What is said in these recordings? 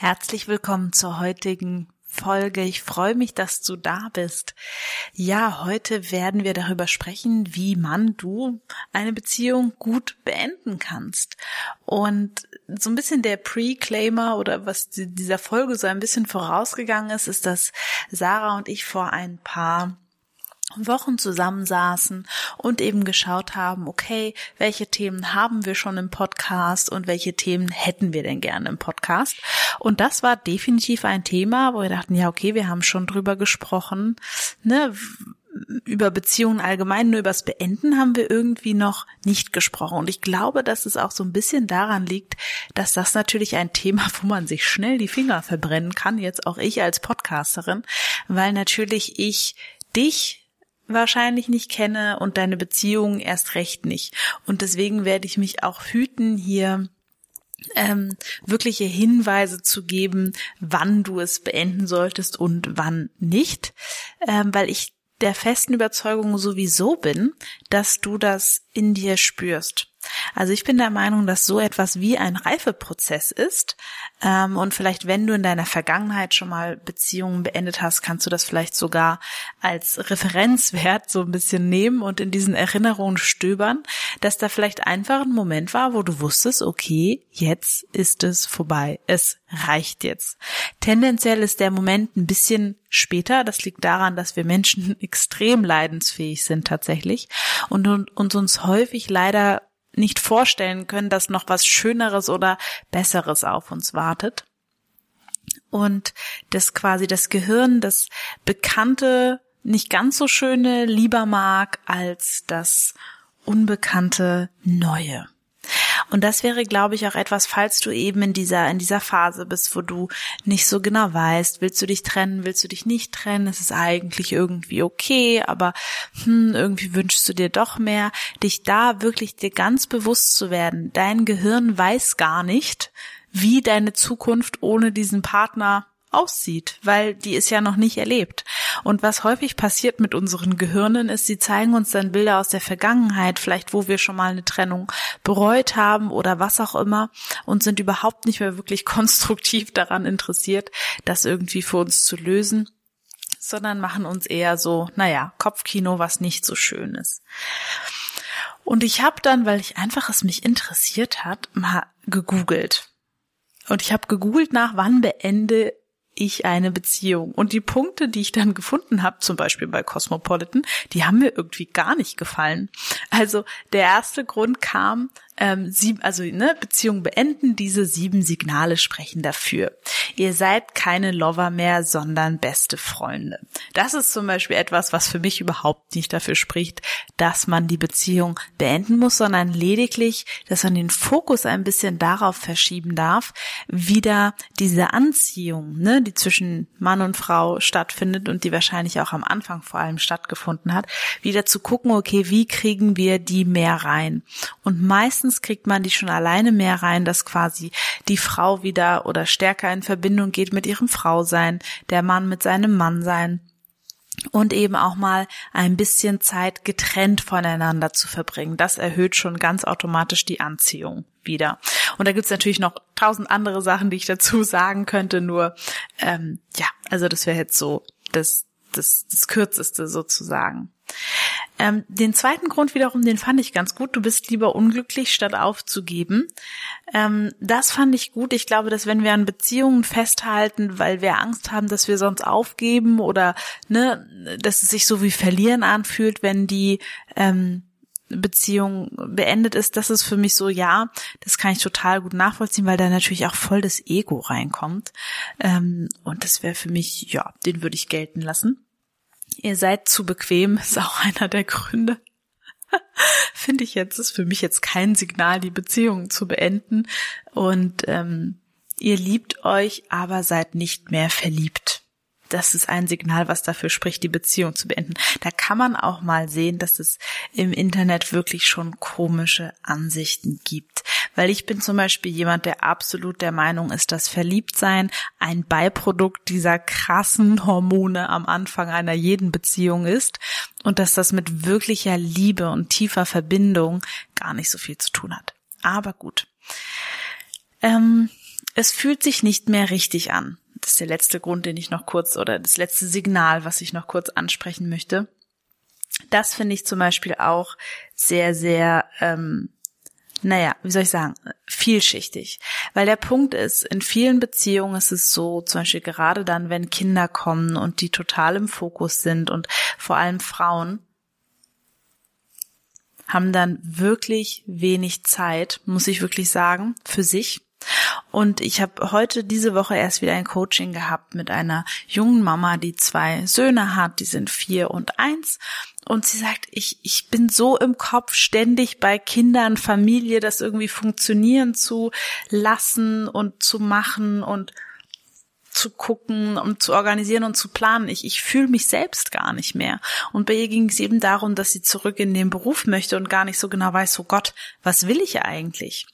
Herzlich willkommen zur heutigen Folge. Ich freue mich, dass du da bist. Ja, heute werden wir darüber sprechen, wie man du eine Beziehung gut beenden kannst. Und so ein bisschen der Pre-Claimer oder was dieser Folge so ein bisschen vorausgegangen ist, ist, dass Sarah und ich vor ein paar Wochen zusammensaßen und eben geschaut haben, okay, welche Themen haben wir schon im Podcast und welche Themen hätten wir denn gerne im Podcast? Und das war definitiv ein Thema, wo wir dachten, ja, okay, wir haben schon drüber gesprochen, ne, über Beziehungen allgemein, nur übers Beenden haben wir irgendwie noch nicht gesprochen. Und ich glaube, dass es auch so ein bisschen daran liegt, dass das natürlich ein Thema, wo man sich schnell die Finger verbrennen kann, jetzt auch ich als Podcasterin, weil natürlich ich dich wahrscheinlich nicht kenne und deine Beziehung erst recht nicht. Und deswegen werde ich mich auch hüten, hier ähm, wirkliche Hinweise zu geben, wann du es beenden solltest und wann nicht, ähm, weil ich der festen Überzeugung sowieso bin, dass du das in dir spürst. Also ich bin der Meinung, dass so etwas wie ein Reifeprozess ist. Ähm, und vielleicht, wenn du in deiner Vergangenheit schon mal Beziehungen beendet hast, kannst du das vielleicht sogar als Referenzwert so ein bisschen nehmen und in diesen Erinnerungen stöbern, dass da vielleicht einfach ein Moment war, wo du wusstest, okay, jetzt ist es vorbei. Es reicht jetzt. Tendenziell ist der Moment ein bisschen später. Das liegt daran, dass wir Menschen extrem leidensfähig sind tatsächlich und, uns häufig leider nicht vorstellen können, dass noch was Schöneres oder Besseres auf uns wartet. Und das quasi das Gehirn das Bekannte, nicht ganz so Schöne lieber mag als das Unbekannte Neue. Und das wäre, glaube ich, auch etwas, falls du eben in dieser, in dieser Phase bist, wo du nicht so genau weißt, willst du dich trennen, willst du dich nicht trennen, es ist eigentlich irgendwie okay, aber hm, irgendwie wünschst du dir doch mehr, dich da wirklich dir ganz bewusst zu werden. Dein Gehirn weiß gar nicht, wie deine Zukunft ohne diesen Partner aussieht, weil die ist ja noch nicht erlebt. Und was häufig passiert mit unseren Gehirnen ist, sie zeigen uns dann Bilder aus der Vergangenheit, vielleicht wo wir schon mal eine Trennung bereut haben oder was auch immer und sind überhaupt nicht mehr wirklich konstruktiv daran interessiert, das irgendwie für uns zu lösen sondern machen uns eher so, naja, Kopfkino, was nicht so schön ist. Und ich habe dann, weil ich einfach es mich interessiert hat, mal gegoogelt. Und ich habe gegoogelt nach, wann beende ich eine Beziehung. Und die Punkte, die ich dann gefunden habe, zum Beispiel bei Cosmopolitan, die haben mir irgendwie gar nicht gefallen. Also der erste Grund kam, ähm, sieben, also ne, Beziehung beenden, diese sieben Signale sprechen dafür. Ihr seid keine Lover mehr, sondern beste Freunde. Das ist zum Beispiel etwas, was für mich überhaupt nicht dafür spricht, dass man die Beziehung beenden muss, sondern lediglich, dass man den Fokus ein bisschen darauf verschieben darf, wieder diese Anziehung, ne, die zwischen Mann und Frau stattfindet und die wahrscheinlich auch am Anfang vor allem stattgefunden hat, wieder zu gucken, okay, wie kriegen wir die mehr rein? Und meistens meistens kriegt man die schon alleine mehr rein, dass quasi die Frau wieder oder stärker in Verbindung geht mit ihrem Frausein, der Mann mit seinem Mannsein und eben auch mal ein bisschen Zeit getrennt voneinander zu verbringen. Das erhöht schon ganz automatisch die Anziehung wieder. Und da gibt's natürlich noch tausend andere Sachen, die ich dazu sagen könnte, nur ähm, ja, also das wäre jetzt so das, das, das Kürzeste sozusagen. Ähm, den zweiten Grund wiederum, den fand ich ganz gut. Du bist lieber unglücklich, statt aufzugeben. Ähm, das fand ich gut. Ich glaube, dass wenn wir an Beziehungen festhalten, weil wir Angst haben, dass wir sonst aufgeben oder ne, dass es sich so wie verlieren anfühlt, wenn die ähm, Beziehung beendet ist, das ist für mich so, ja, das kann ich total gut nachvollziehen, weil da natürlich auch voll das Ego reinkommt. Ähm, und das wäre für mich, ja, den würde ich gelten lassen. Ihr seid zu bequem, ist auch einer der Gründe. finde ich jetzt, ist für mich jetzt kein Signal, die Beziehung zu beenden. Und ähm, ihr liebt euch, aber seid nicht mehr verliebt das ist ein Signal, was dafür spricht, die Beziehung zu beenden. Da kann man auch mal sehen, dass es im Internet wirklich schon komische Ansichten gibt. Weil ich bin zum Beispiel jemand, der absolut der Meinung ist, dass Verliebtsein ein Beiprodukt dieser krassen Hormone am Anfang einer jeden Beziehung ist und dass das mit wirklicher Liebe und tiefer Verbindung gar nicht so viel zu tun hat. Aber gut. Ähm, es fühlt sich nicht mehr richtig an das ist der letzte Grund, den ich noch kurz oder das letzte Signal, was ich noch kurz ansprechen möchte. Das finde ich zum Beispiel auch sehr, sehr, ähm, naja, wie soll ich sagen, vielschichtig. Weil der Punkt ist, in vielen Beziehungen ist es so, zum Beispiel gerade dann, wenn Kinder kommen und die total im Fokus sind und vor allem Frauen, haben dann wirklich wenig Zeit, muss ich wirklich sagen, für sich und ich habe heute diese Woche erst wieder ein Coaching gehabt mit einer jungen Mama, die zwei Söhne hat, die sind vier und eins. Und sie sagt, ich, ich bin so im Kopf ständig bei Kindern, Familie, das irgendwie funktionieren zu lassen und zu machen und zu gucken und zu organisieren und zu planen. Ich, ich fühle mich selbst gar nicht mehr. Und bei ihr ging es eben darum, dass sie zurück in den Beruf möchte und gar nicht so genau weiß, so Gott, was will ich eigentlich?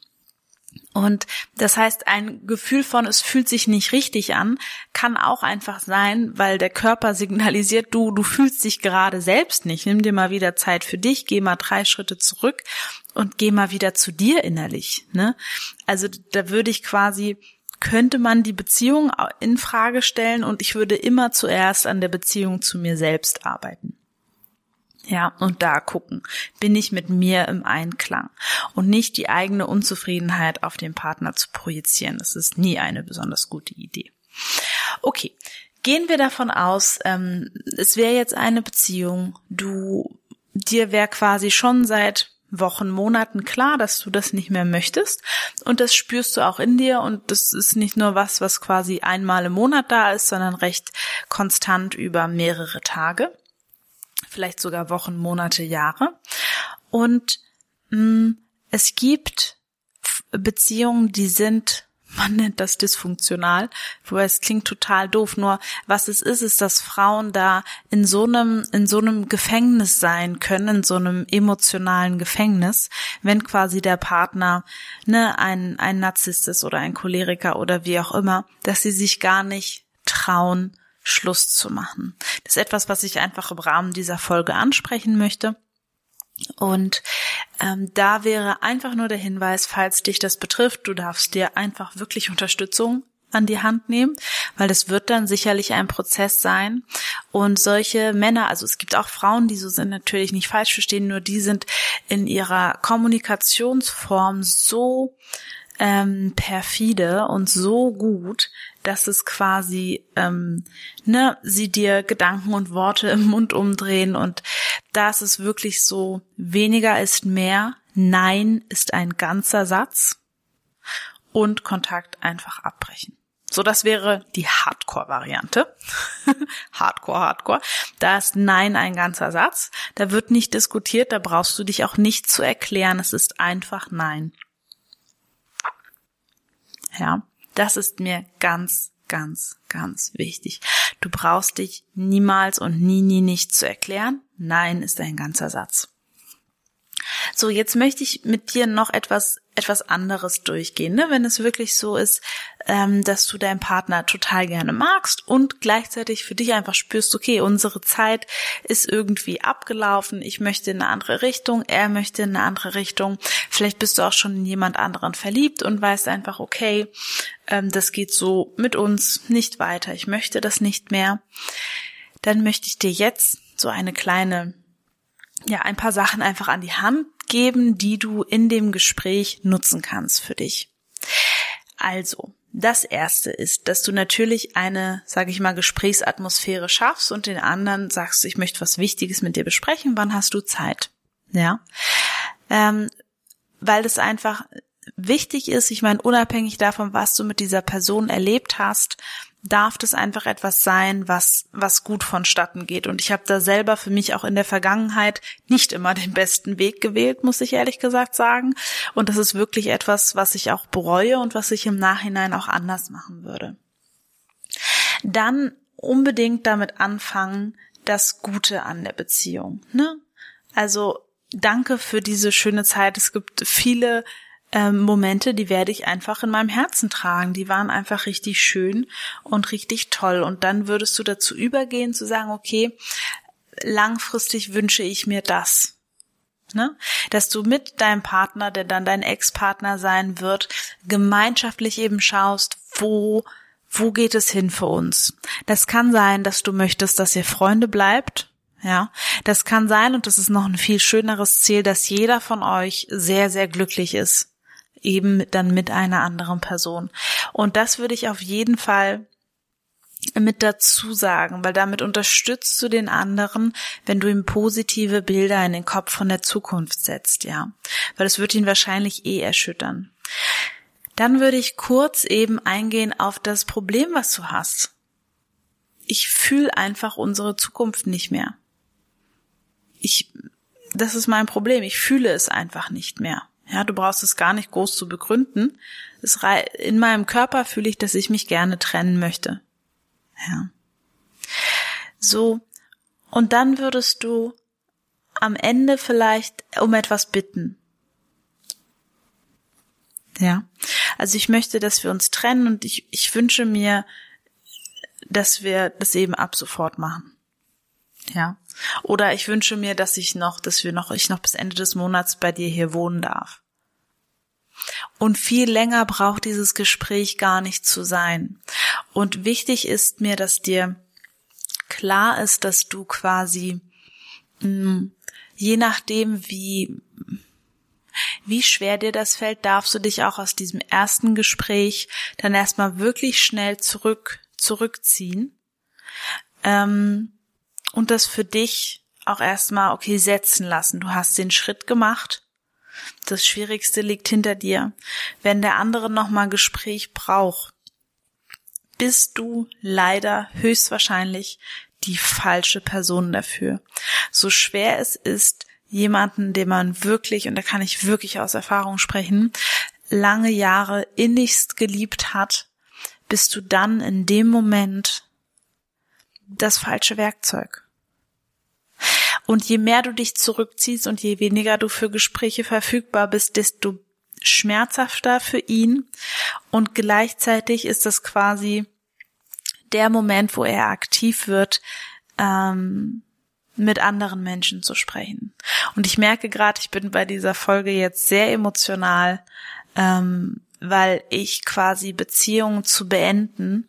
Und das heißt, ein Gefühl von, es fühlt sich nicht richtig an, kann auch einfach sein, weil der Körper signalisiert, du, du fühlst dich gerade selbst nicht. Nimm dir mal wieder Zeit für dich, geh mal drei Schritte zurück und geh mal wieder zu dir innerlich. Ne? Also da würde ich quasi könnte man die Beziehung in Frage stellen und ich würde immer zuerst an der Beziehung zu mir selbst arbeiten. Ja, und da gucken, bin ich mit mir im Einklang und nicht die eigene Unzufriedenheit auf den Partner zu projizieren. Das ist nie eine besonders gute Idee. Okay, gehen wir davon aus, ähm, es wäre jetzt eine Beziehung, du, dir wäre quasi schon seit Wochen, Monaten klar, dass du das nicht mehr möchtest. Und das spürst du auch in dir. Und das ist nicht nur was, was quasi einmal im Monat da ist, sondern recht konstant über mehrere Tage vielleicht sogar Wochen, Monate, Jahre. Und mh, mm, es gibt Beziehungen, die sind man nennt das dysfunktional, wobei es klingt total doof. Nur was es ist, ist, dass Frauen da in so einem, in so einem Gefängnis sein können, in so einem emotionalen Gefängnis, wenn quasi der Partner, ne, ein, ein Narzisst ist oder ein Choleriker oder wie auch immer, dass sie sich gar nicht trauen, Schluss zu machen. Das ist etwas, was ich einfach im Rahmen dieser Folge ansprechen möchte. Und ähm, da wäre einfach nur der Hinweis, falls dich das betrifft, du darfst dir einfach wirklich Unterstützung an die Hand nehmen, weil das wird dann sicherlich ein Prozess sein. Und solche Männer, also es gibt auch Frauen, die so sind, natürlich nicht falsch verstehen, nur die sind in ihrer Kommunikationsform so ähm, perfide und so gut, dass es quasi, ähm, ne, sie dir Gedanken und Worte im Mund umdrehen und da ist wirklich so, weniger ist mehr, nein ist ein ganzer Satz und Kontakt einfach abbrechen. So, das wäre die Hardcore-Variante. Hardcore, Hardcore. Da ist Nein ein ganzer Satz. Da wird nicht diskutiert, da brauchst du dich auch nicht zu erklären. Es ist einfach Nein. Ja, das ist mir ganz, ganz, ganz wichtig. Du brauchst dich niemals und nie, nie nicht zu erklären. Nein ist ein ganzer Satz. So, jetzt möchte ich mit dir noch etwas etwas anderes durchgehen, ne? wenn es wirklich so ist, ähm, dass du deinen Partner total gerne magst und gleichzeitig für dich einfach spürst, okay, unsere Zeit ist irgendwie abgelaufen, ich möchte in eine andere Richtung, er möchte in eine andere Richtung, vielleicht bist du auch schon in jemand anderen verliebt und weißt einfach, okay, ähm, das geht so mit uns nicht weiter, ich möchte das nicht mehr, dann möchte ich dir jetzt so eine kleine ja, ein paar Sachen einfach an die Hand geben, die du in dem Gespräch nutzen kannst für dich. Also, das erste ist, dass du natürlich eine, sage ich mal, Gesprächsatmosphäre schaffst und den anderen sagst, ich möchte was Wichtiges mit dir besprechen, wann hast du Zeit? Ja. Ähm, weil das einfach wichtig ist, ich meine, unabhängig davon, was du mit dieser Person erlebt hast, darf das einfach etwas sein, was, was gut vonstatten geht. Und ich habe da selber für mich auch in der Vergangenheit nicht immer den besten Weg gewählt, muss ich ehrlich gesagt sagen. Und das ist wirklich etwas, was ich auch bereue und was ich im Nachhinein auch anders machen würde. Dann unbedingt damit anfangen, das Gute an der Beziehung. Ne? Also danke für diese schöne Zeit. Es gibt viele ähm, Momente, die werde ich einfach in meinem Herzen tragen. Die waren einfach richtig schön und richtig toll. Und dann würdest du dazu übergehen zu sagen, okay, langfristig wünsche ich mir das. Ne? Dass du mit deinem Partner, der dann dein Ex-Partner sein wird, gemeinschaftlich eben schaust, wo wo geht es hin für uns? Das kann sein, dass du möchtest, dass ihr Freunde bleibt. Ja, das kann sein und das ist noch ein viel schöneres Ziel, dass jeder von euch sehr, sehr glücklich ist eben dann mit einer anderen Person. Und das würde ich auf jeden Fall mit dazu sagen, weil damit unterstützt du den anderen, wenn du ihm positive Bilder in den Kopf von der Zukunft setzt, ja. Weil es wird ihn wahrscheinlich eh erschüttern. Dann würde ich kurz eben eingehen auf das Problem, was du hast. Ich fühle einfach unsere Zukunft nicht mehr. Ich, das ist mein Problem. Ich fühle es einfach nicht mehr. Ja, du brauchst es gar nicht groß zu begründen. In meinem Körper fühle ich, dass ich mich gerne trennen möchte. Ja. So. Und dann würdest du am Ende vielleicht um etwas bitten. Ja. Also ich möchte, dass wir uns trennen und ich, ich wünsche mir, dass wir das eben ab sofort machen. Ja. Oder ich wünsche mir, dass ich noch, dass wir noch, ich noch bis Ende des Monats bei dir hier wohnen darf. Und viel länger braucht dieses Gespräch gar nicht zu sein. Und wichtig ist mir, dass dir klar ist, dass du quasi, mh, mm, je nachdem, wie, wie schwer dir das fällt, darfst du dich auch aus diesem ersten Gespräch dann erstmal wirklich schnell zurück, zurückziehen. Ähm, und das für dich auch erstmal, okay, setzen lassen. Du hast den Schritt gemacht. Das Schwierigste liegt hinter dir. Wenn der andere nochmal Gespräch braucht, bist du leider höchstwahrscheinlich die falsche Person dafür. So schwer es ist, jemanden, den man wirklich, und da kann ich wirklich aus Erfahrung sprechen, lange Jahre innigst geliebt hat, bist du dann in dem Moment das falsche Werkzeug. Und je mehr du dich zurückziehst und je weniger du für Gespräche verfügbar bist, desto schmerzhafter für ihn. Und gleichzeitig ist das quasi der Moment, wo er aktiv wird, ähm, mit anderen Menschen zu sprechen. Und ich merke gerade, ich bin bei dieser Folge jetzt sehr emotional, ähm, weil ich quasi Beziehungen zu beenden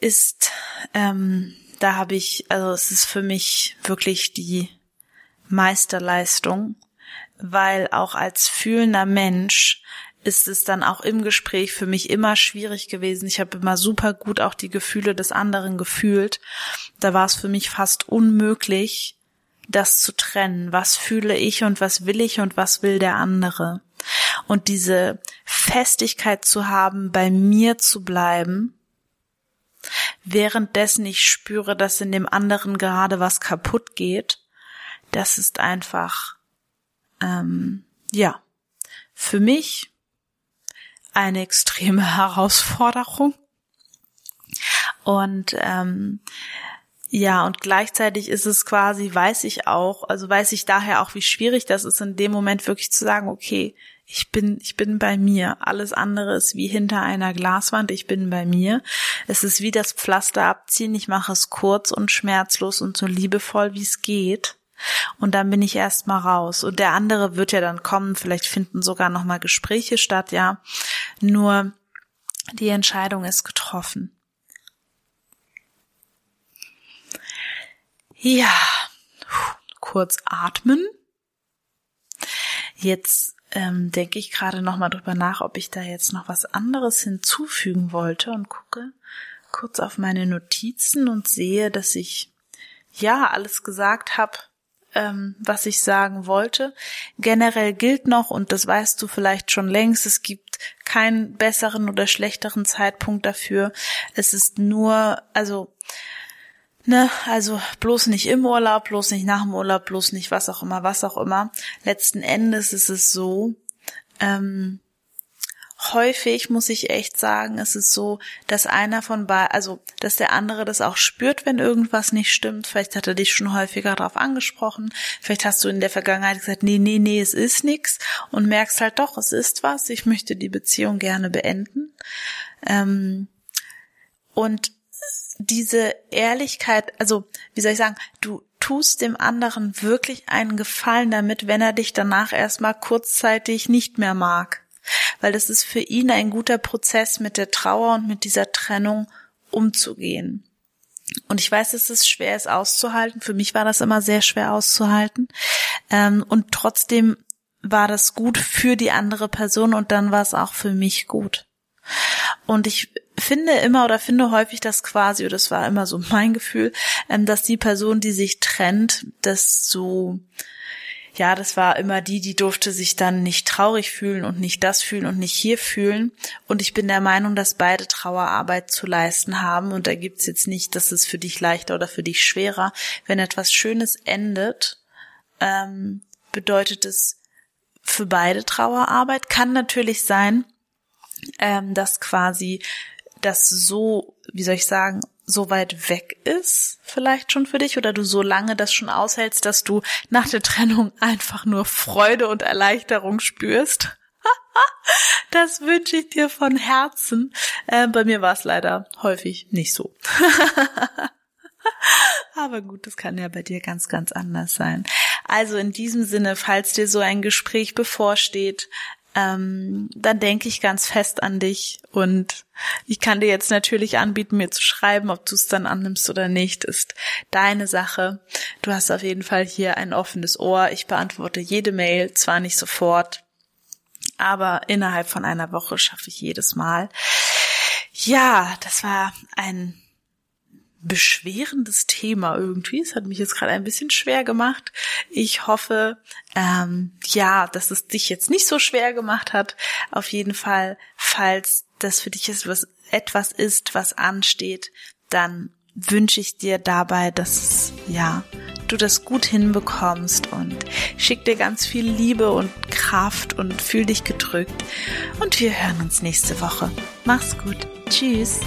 ist ähm, da habe ich, also es ist für mich wirklich die Meisterleistung, weil auch als fühlender Mensch ist es dann auch im Gespräch für mich immer schwierig gewesen. Ich habe immer super gut auch die Gefühle des anderen gefühlt. Da war es für mich fast unmöglich, das zu trennen. Was fühle ich und was will ich und was will der andere? Und diese Festigkeit zu haben, bei mir zu bleiben währenddessen ich spüre, dass in dem anderen gerade was kaputt geht, das ist einfach, ähm, ja, für mich eine extreme Herausforderung. Und ähm, ja, und gleichzeitig ist es quasi, weiß ich auch, also weiß ich daher auch, wie schwierig das ist, in dem Moment wirklich zu sagen, okay, ich bin, ich bin bei mir. Alles andere ist wie hinter einer Glaswand. Ich bin bei mir. Es ist wie das Pflaster abziehen. Ich mache es kurz und schmerzlos und so liebevoll, wie es geht. Und dann bin ich erstmal raus. Und der andere wird ja dann kommen. Vielleicht finden sogar nochmal Gespräche statt, ja. Nur die Entscheidung ist getroffen. Ja, kurz atmen. Jetzt ähm, denke ich gerade noch mal drüber nach, ob ich da jetzt noch was anderes hinzufügen wollte und gucke kurz auf meine Notizen und sehe, dass ich ja alles gesagt habe, ähm, was ich sagen wollte. Generell gilt noch, und das weißt du vielleicht schon längst, es gibt keinen besseren oder schlechteren Zeitpunkt dafür. Es ist nur, also, ne, also bloß nicht im Urlaub, bloß nicht nach dem Urlaub, bloß nicht was auch immer, was auch immer. Letzten Endes ist es so, ähm, häufig muss ich echt sagen, ist es so, dass einer von beiden, also dass der andere das auch spürt, wenn irgendwas nicht stimmt. Vielleicht hat er dich schon häufiger darauf angesprochen. Vielleicht hast du in der Vergangenheit gesagt, nee, nee, nee, es ist nix und merkst halt doch, es ist was. Ich möchte die Beziehung gerne beenden. Ähm, und diese Ehrlichkeit, also wie soll ich sagen, du tust dem anderen wirklich einen Gefallen damit, wenn er dich danach erstmal kurzzeitig nicht mehr mag weil das ist für ihn ein guter Prozess, mit der Trauer und mit dieser Trennung umzugehen. Und ich weiß, dass es schwer ist auszuhalten. Für mich war das immer sehr schwer auszuhalten. Ähm, und trotzdem war das gut für die andere Person und dann war es auch für mich gut. Und ich finde immer oder finde häufig, dass quasi, oder das war immer so mein Gefühl, ähm, dass die Person, die sich trennt, das so ja, das war immer die, die durfte sich dann nicht traurig fühlen und nicht das fühlen und nicht hier fühlen. Und ich bin der Meinung, dass beide Trauerarbeit zu leisten haben. Und da gibt's jetzt nicht, dass es für dich leichter oder für dich schwerer. Wenn etwas Schönes endet, ähm, bedeutet es für beide Trauerarbeit. Kann natürlich sein, ähm, dass quasi das so, wie soll ich sagen, so weit weg ist, vielleicht schon für dich, oder du so lange das schon aushältst, dass du nach der Trennung einfach nur Freude und Erleichterung spürst. das wünsche ich dir von Herzen. Äh, bei mir war es leider häufig nicht so. Aber gut, das kann ja bei dir ganz, ganz anders sein. Also in diesem Sinne, falls dir so ein Gespräch bevorsteht, ähm, dann denke ich ganz fest an dich und ich kann dir jetzt natürlich anbieten, mir zu schreiben, ob du es dann annimmst oder nicht, ist deine Sache. Du hast auf jeden Fall hier ein offenes Ohr. Ich beantworte jede Mail, zwar nicht sofort, aber innerhalb von einer Woche schaffe ich jedes Mal. Ja, das war ein beschwerendes Thema irgendwie. Es hat mich jetzt gerade ein bisschen schwer gemacht. Ich hoffe, ähm, ja, dass es dich jetzt nicht so schwer gemacht hat. Auf jeden Fall, falls das für dich etwas, etwas ist, was ansteht, dann wünsche ich dir dabei, dass ja, du das gut hinbekommst und schick dir ganz viel Liebe und Kraft und fühl dich gedrückt. Und wir hören uns nächste Woche. Mach's gut. Tschüss.